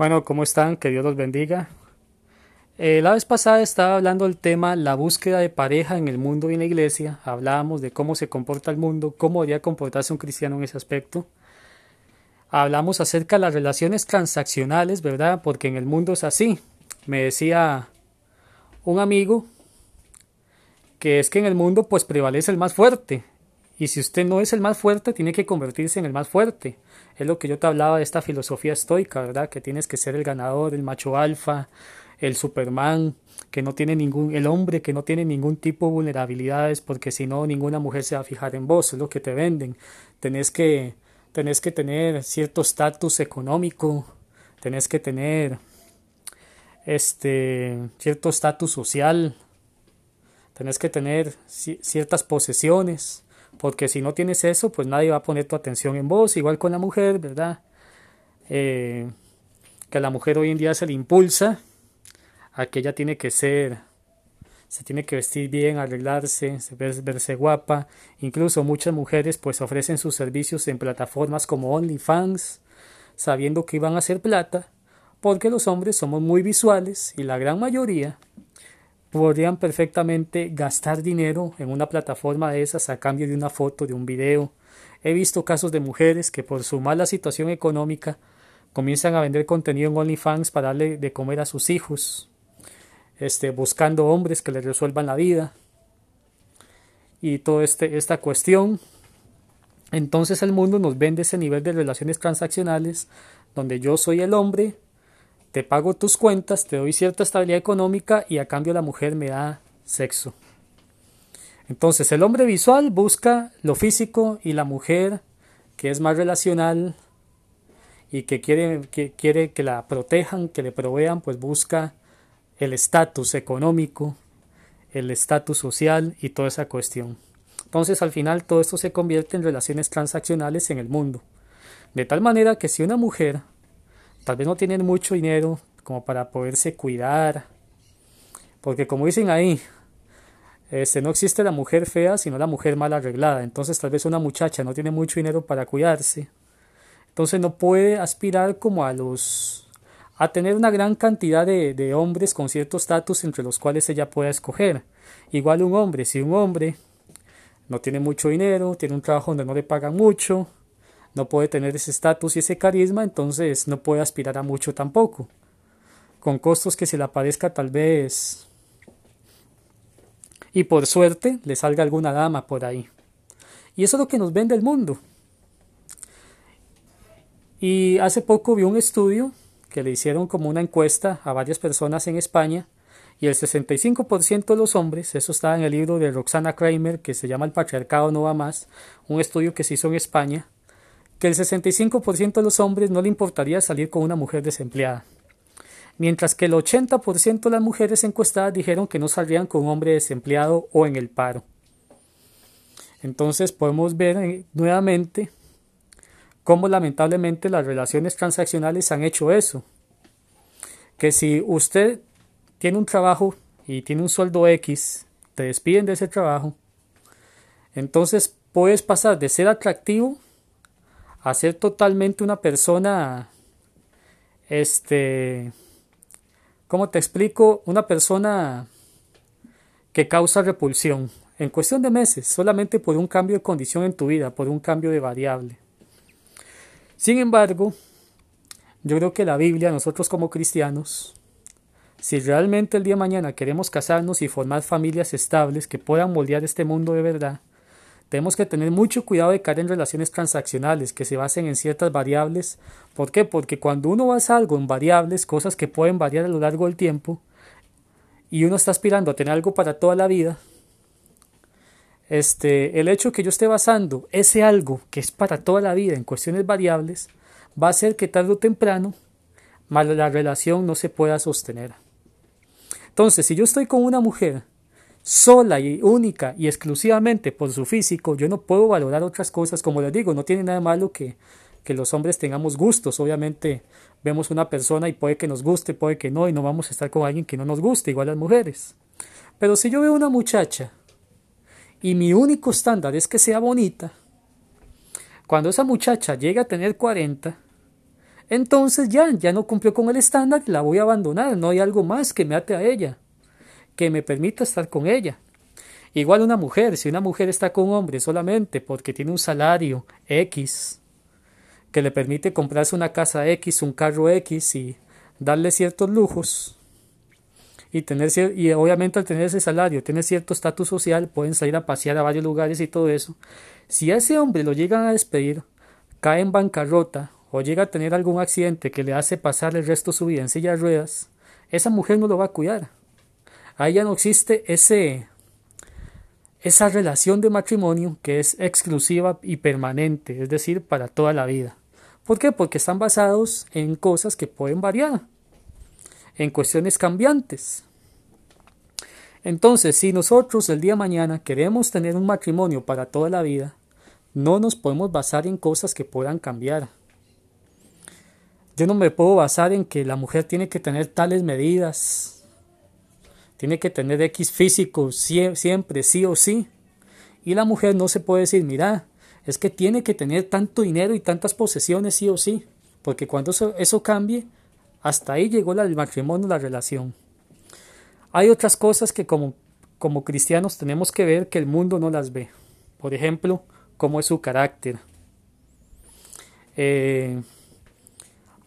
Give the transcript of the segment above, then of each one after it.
Bueno, ¿cómo están? Que Dios los bendiga. Eh, la vez pasada estaba hablando del tema la búsqueda de pareja en el mundo y en la iglesia. Hablábamos de cómo se comporta el mundo, cómo debería comportarse un cristiano en ese aspecto. Hablamos acerca de las relaciones transaccionales, ¿verdad? Porque en el mundo es así. Me decía un amigo que es que en el mundo pues prevalece el más fuerte. Y si usted no es el más fuerte, tiene que convertirse en el más fuerte. Es lo que yo te hablaba de esta filosofía estoica, ¿verdad? Que tienes que ser el ganador, el macho alfa, el Superman, que no tiene ningún, el hombre que no tiene ningún tipo de vulnerabilidades, porque si no, ninguna mujer se va a fijar en vos, es lo que te venden. Tenés que, tenés que tener cierto estatus económico, tenés que tener este cierto estatus social, tenés que tener ciertas posesiones porque si no tienes eso, pues nadie va a poner tu atención en vos, igual con la mujer, ¿verdad? Eh, que a la mujer hoy en día se le impulsa a que ella tiene que ser, se tiene que vestir bien, arreglarse, verse guapa, incluso muchas mujeres pues ofrecen sus servicios en plataformas como OnlyFans, sabiendo que iban a hacer plata, porque los hombres somos muy visuales y la gran mayoría podrían perfectamente gastar dinero en una plataforma de esas a cambio de una foto, de un video. He visto casos de mujeres que por su mala situación económica comienzan a vender contenido en OnlyFans para darle de comer a sus hijos, este, buscando hombres que les resuelvan la vida y toda este, esta cuestión. Entonces el mundo nos vende ese nivel de relaciones transaccionales donde yo soy el hombre te pago tus cuentas, te doy cierta estabilidad económica y a cambio la mujer me da sexo. Entonces el hombre visual busca lo físico y la mujer que es más relacional y que quiere que, quiere que la protejan, que le provean, pues busca el estatus económico, el estatus social y toda esa cuestión. Entonces al final todo esto se convierte en relaciones transaccionales en el mundo. De tal manera que si una mujer tal vez no tienen mucho dinero como para poderse cuidar, porque como dicen ahí, este, no existe la mujer fea, sino la mujer mal arreglada. Entonces tal vez una muchacha no tiene mucho dinero para cuidarse. Entonces no puede aspirar como a los a tener una gran cantidad de, hombres con cierto estatus entre los cuales ella pueda escoger. Igual un hombre, si un hombre no tiene mucho dinero, tiene un trabajo donde no le pagan mucho, no puede tener ese estatus y ese carisma, entonces no puede aspirar a mucho tampoco. Con costos que se le aparezca tal vez y por suerte le salga alguna dama por ahí. Y eso es lo que nos vende el mundo. Y hace poco vi un estudio que le hicieron como una encuesta a varias personas en España y el 65% de los hombres, eso está en el libro de Roxana Kramer que se llama El patriarcado no va más, un estudio que se hizo en España, que el 65% de los hombres no le importaría salir con una mujer desempleada, mientras que el 80% de las mujeres encuestadas dijeron que no saldrían con un hombre desempleado o en el paro. Entonces podemos ver eh, nuevamente cómo lamentablemente las relaciones transaccionales han hecho eso. Que si usted tiene un trabajo y tiene un sueldo X, te despiden de ese trabajo, entonces puedes pasar de ser atractivo a ser totalmente una persona, este, ¿cómo te explico? Una persona que causa repulsión en cuestión de meses, solamente por un cambio de condición en tu vida, por un cambio de variable. Sin embargo, yo creo que la Biblia, nosotros como cristianos, si realmente el día de mañana queremos casarnos y formar familias estables que puedan moldear este mundo de verdad, tenemos que tener mucho cuidado de caer en relaciones transaccionales que se basen en ciertas variables. ¿Por qué? Porque cuando uno basa algo en variables, cosas que pueden variar a lo largo del tiempo, y uno está aspirando a tener algo para toda la vida, este, el hecho que yo esté basando ese algo que es para toda la vida en cuestiones variables, va a hacer que tarde o temprano la relación no se pueda sostener. Entonces, si yo estoy con una mujer sola y única y exclusivamente por su físico, yo no puedo valorar otras cosas. Como les digo, no tiene nada malo que, que los hombres tengamos gustos. Obviamente vemos una persona y puede que nos guste, puede que no, y no vamos a estar con alguien que no nos guste, igual las mujeres. Pero si yo veo una muchacha y mi único estándar es que sea bonita, cuando esa muchacha llega a tener 40, entonces ya, ya no cumplió con el estándar, la voy a abandonar, no hay algo más que me ate a ella, que me permita estar con ella. Igual una mujer, si una mujer está con un hombre solamente porque tiene un salario X, que le permite comprarse una casa X, un carro X y darle ciertos lujos, y tener y obviamente al tener ese salario, tener cierto estatus social, pueden salir a pasear a varios lugares y todo eso. Si a ese hombre lo llegan a despedir, cae en bancarrota o llega a tener algún accidente que le hace pasar el resto de su vida en silla de ruedas, esa mujer no lo va a cuidar. Ahí ya no existe ese esa relación de matrimonio que es exclusiva y permanente, es decir, para toda la vida. ¿Por qué? Porque están basados en cosas que pueden variar en cuestiones cambiantes. Entonces, si nosotros el día de mañana queremos tener un matrimonio para toda la vida, no nos podemos basar en cosas que puedan cambiar. Yo no me puedo basar en que la mujer tiene que tener tales medidas, tiene que tener X físico siempre, sí o sí. Y la mujer no se puede decir, mira, es que tiene que tener tanto dinero y tantas posesiones sí o sí, porque cuando eso, cambie, hasta ahí llegó el matrimonio, la relación. Hay otras cosas que como, como cristianos tenemos que ver que el mundo no las ve. Por ejemplo, cómo es su carácter. Eh,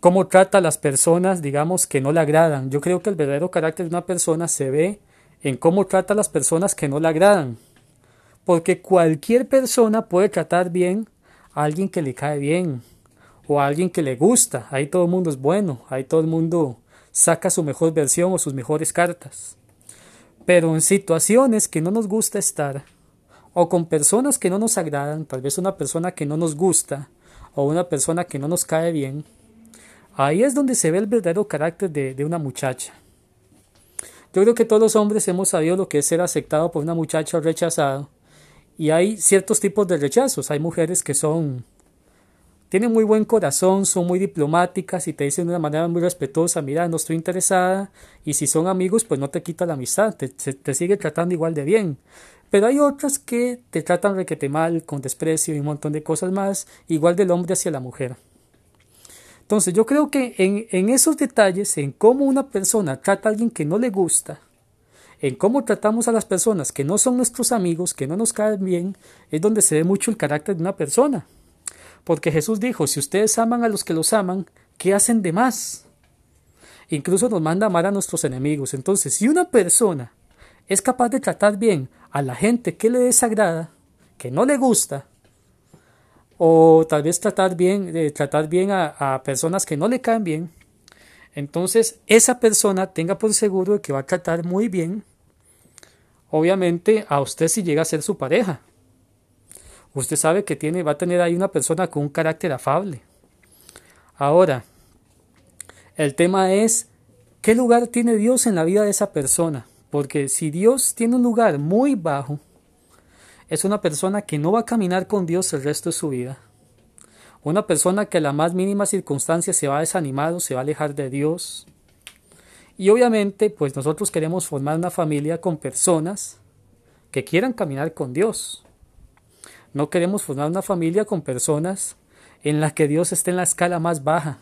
cómo trata a las personas, digamos, que no le agradan. Yo creo que el verdadero carácter de una persona se ve en cómo trata a las personas que no le agradan. Porque cualquier persona puede tratar bien a alguien que le cae bien, o a alguien que le gusta. Ahí todo el mundo es bueno, ahí todo el mundo saca su mejor versión o sus mejores cartas. Pero en situaciones que no nos gusta estar, o con personas que no nos agradan, tal vez una persona que no nos gusta, o una persona que no nos cae bien, ahí es donde se ve el verdadero carácter de, de una muchacha. Yo creo que todos los hombres hemos sabido lo que es ser aceptado por una muchacha o rechazado. Y hay ciertos tipos de rechazos. Hay mujeres que son tienen muy buen corazón, son muy diplomáticas y te dicen de una manera muy respetuosa, mira, no estoy interesada, y si son amigos, pues no te quita la amistad, te, te sigue tratando igual de bien. Pero hay otras que te tratan requete mal, con desprecio y un montón de cosas más, igual del hombre hacia la mujer. Entonces yo creo que en, esos detalles, en cómo una persona trata a alguien que no le gusta, en cómo tratamos a las personas que no son nuestros amigos, que no nos caen bien, es donde se ve mucho el carácter de una persona. Porque Jesús dijo, si ustedes aman a los que los aman, ¿qué hacen de más? Incluso nos manda amar a nuestros enemigos. Entonces, si una persona es capaz de tratar bien a la gente que le desagrada, que no le gusta, o tal vez tratar bien, de tratar bien a, personas que no le caen bien, entonces esa persona tenga por seguro que va a tratar muy bien, obviamente, a usted si llega a ser su pareja usted sabe que tiene, va a tener ahí una persona con un carácter afable. Ahora, el tema es qué lugar tiene Dios en la vida de esa persona. Porque si Dios tiene un lugar muy bajo, es una persona que no va a caminar con Dios el resto de su vida. Una persona que a la más mínima circunstancia se va a desanimar o se va a alejar de Dios. Y obviamente, pues nosotros queremos formar una familia con personas que quieran caminar con Dios. No queremos formar una familia con personas en las que Dios esté en la escala más baja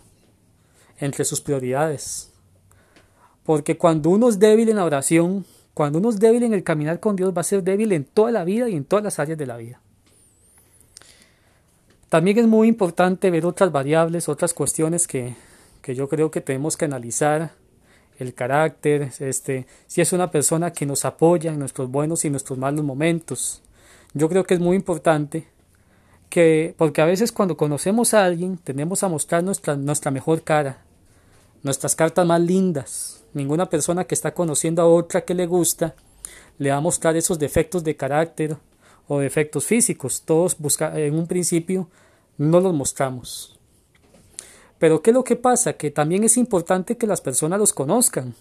entre sus prioridades. Porque cuando uno es débil en la oración, cuando uno es débil en el caminar con Dios, va a ser débil en toda la vida y en todas las áreas de la vida. También es muy importante ver otras variables, otras cuestiones que, que yo creo que tenemos que analizar. El carácter, este, si es una persona que nos apoya en nuestros buenos y nuestros malos momentos yo creo que es muy importante que, porque a veces cuando conocemos a alguien, tenemos a mostrar nuestra, nuestra mejor cara, nuestras cartas más lindas. Ninguna persona que está conociendo a otra que le gusta le va a mostrar esos defectos de carácter o defectos físicos. Todos busca, en un principio no los mostramos. Pero ¿qué es lo que pasa? Que también es importante que las personas los conozcan.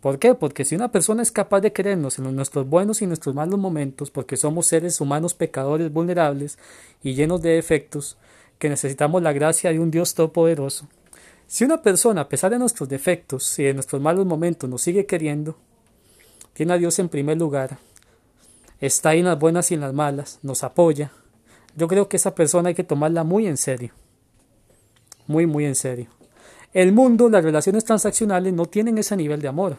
¿Por qué? Porque si una persona es capaz de querernos en nuestros buenos y nuestros malos momentos, porque somos seres humanos pecadores vulnerables y llenos de defectos, que necesitamos la gracia de un Dios todopoderoso, si una persona, a pesar de nuestros defectos y de nuestros malos momentos, nos sigue queriendo, tiene a Dios en primer lugar, está ahí en las buenas y en las malas, nos apoya, yo creo que esa persona hay que tomarla muy en serio, muy, muy en serio. El mundo, las relaciones transaccionales no tienen ese nivel de amor.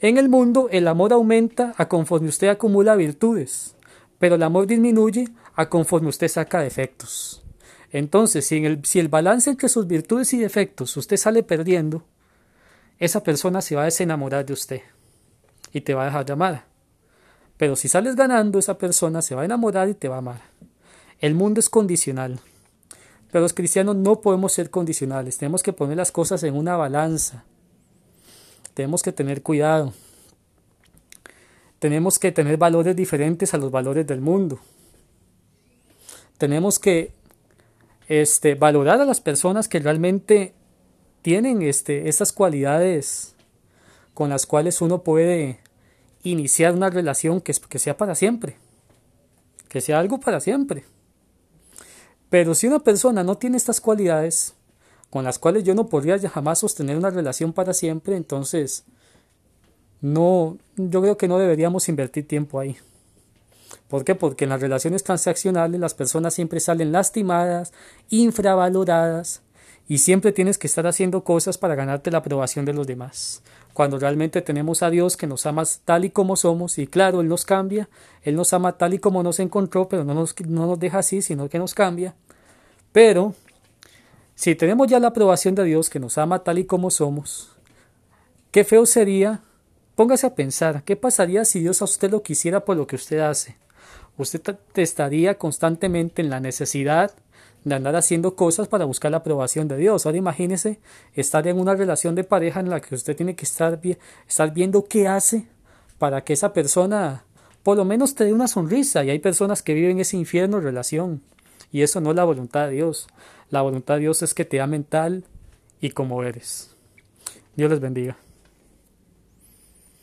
En el mundo, el amor aumenta a conforme usted acumula virtudes, pero el amor disminuye a conforme usted saca defectos. Entonces, si, el, si el balance entre sus virtudes y defectos usted sale perdiendo, esa persona se va a desenamorar de usted y te va a dejar de amar. Pero si sales ganando, esa persona se va a enamorar y te va a amar. El mundo es condicional. Pero los cristianos no podemos ser condicionales. Tenemos que poner las cosas en una balanza. Tenemos que tener cuidado. Tenemos que tener valores diferentes a los valores del mundo. Tenemos que este, valorar a las personas que realmente tienen este, estas cualidades con las cuales uno puede iniciar una relación que, que sea para siempre, que sea algo para siempre. Pero si una persona no tiene estas cualidades, con las cuales yo no podría jamás sostener una relación para siempre, entonces no, yo creo que no deberíamos invertir tiempo ahí. ¿Por qué? Porque en las relaciones transaccionales las personas siempre salen lastimadas, infravaloradas, y siempre tienes que estar haciendo cosas para ganarte la aprobación de los demás. Cuando realmente tenemos a Dios que nos ama tal y como somos, y claro, Él nos cambia, Él nos ama tal y como nos encontró, pero no nos, no nos deja así, sino que nos cambia. Pero, si tenemos ya la aprobación de Dios que nos ama tal y como somos, qué feo sería, póngase a pensar, ¿qué pasaría si Dios a usted lo quisiera por lo que usted hace? Usted estaría constantemente en la necesidad de andar haciendo cosas para buscar la aprobación de Dios. Ahora imagínese estar en una relación de pareja en la que usted tiene que estar, viendo qué hace para que esa persona por lo menos te dé una sonrisa. Y hay personas que viven ese infierno de relación. Y eso no es la voluntad de Dios. La voluntad de Dios es que te amen tal y como eres. Dios les bendiga.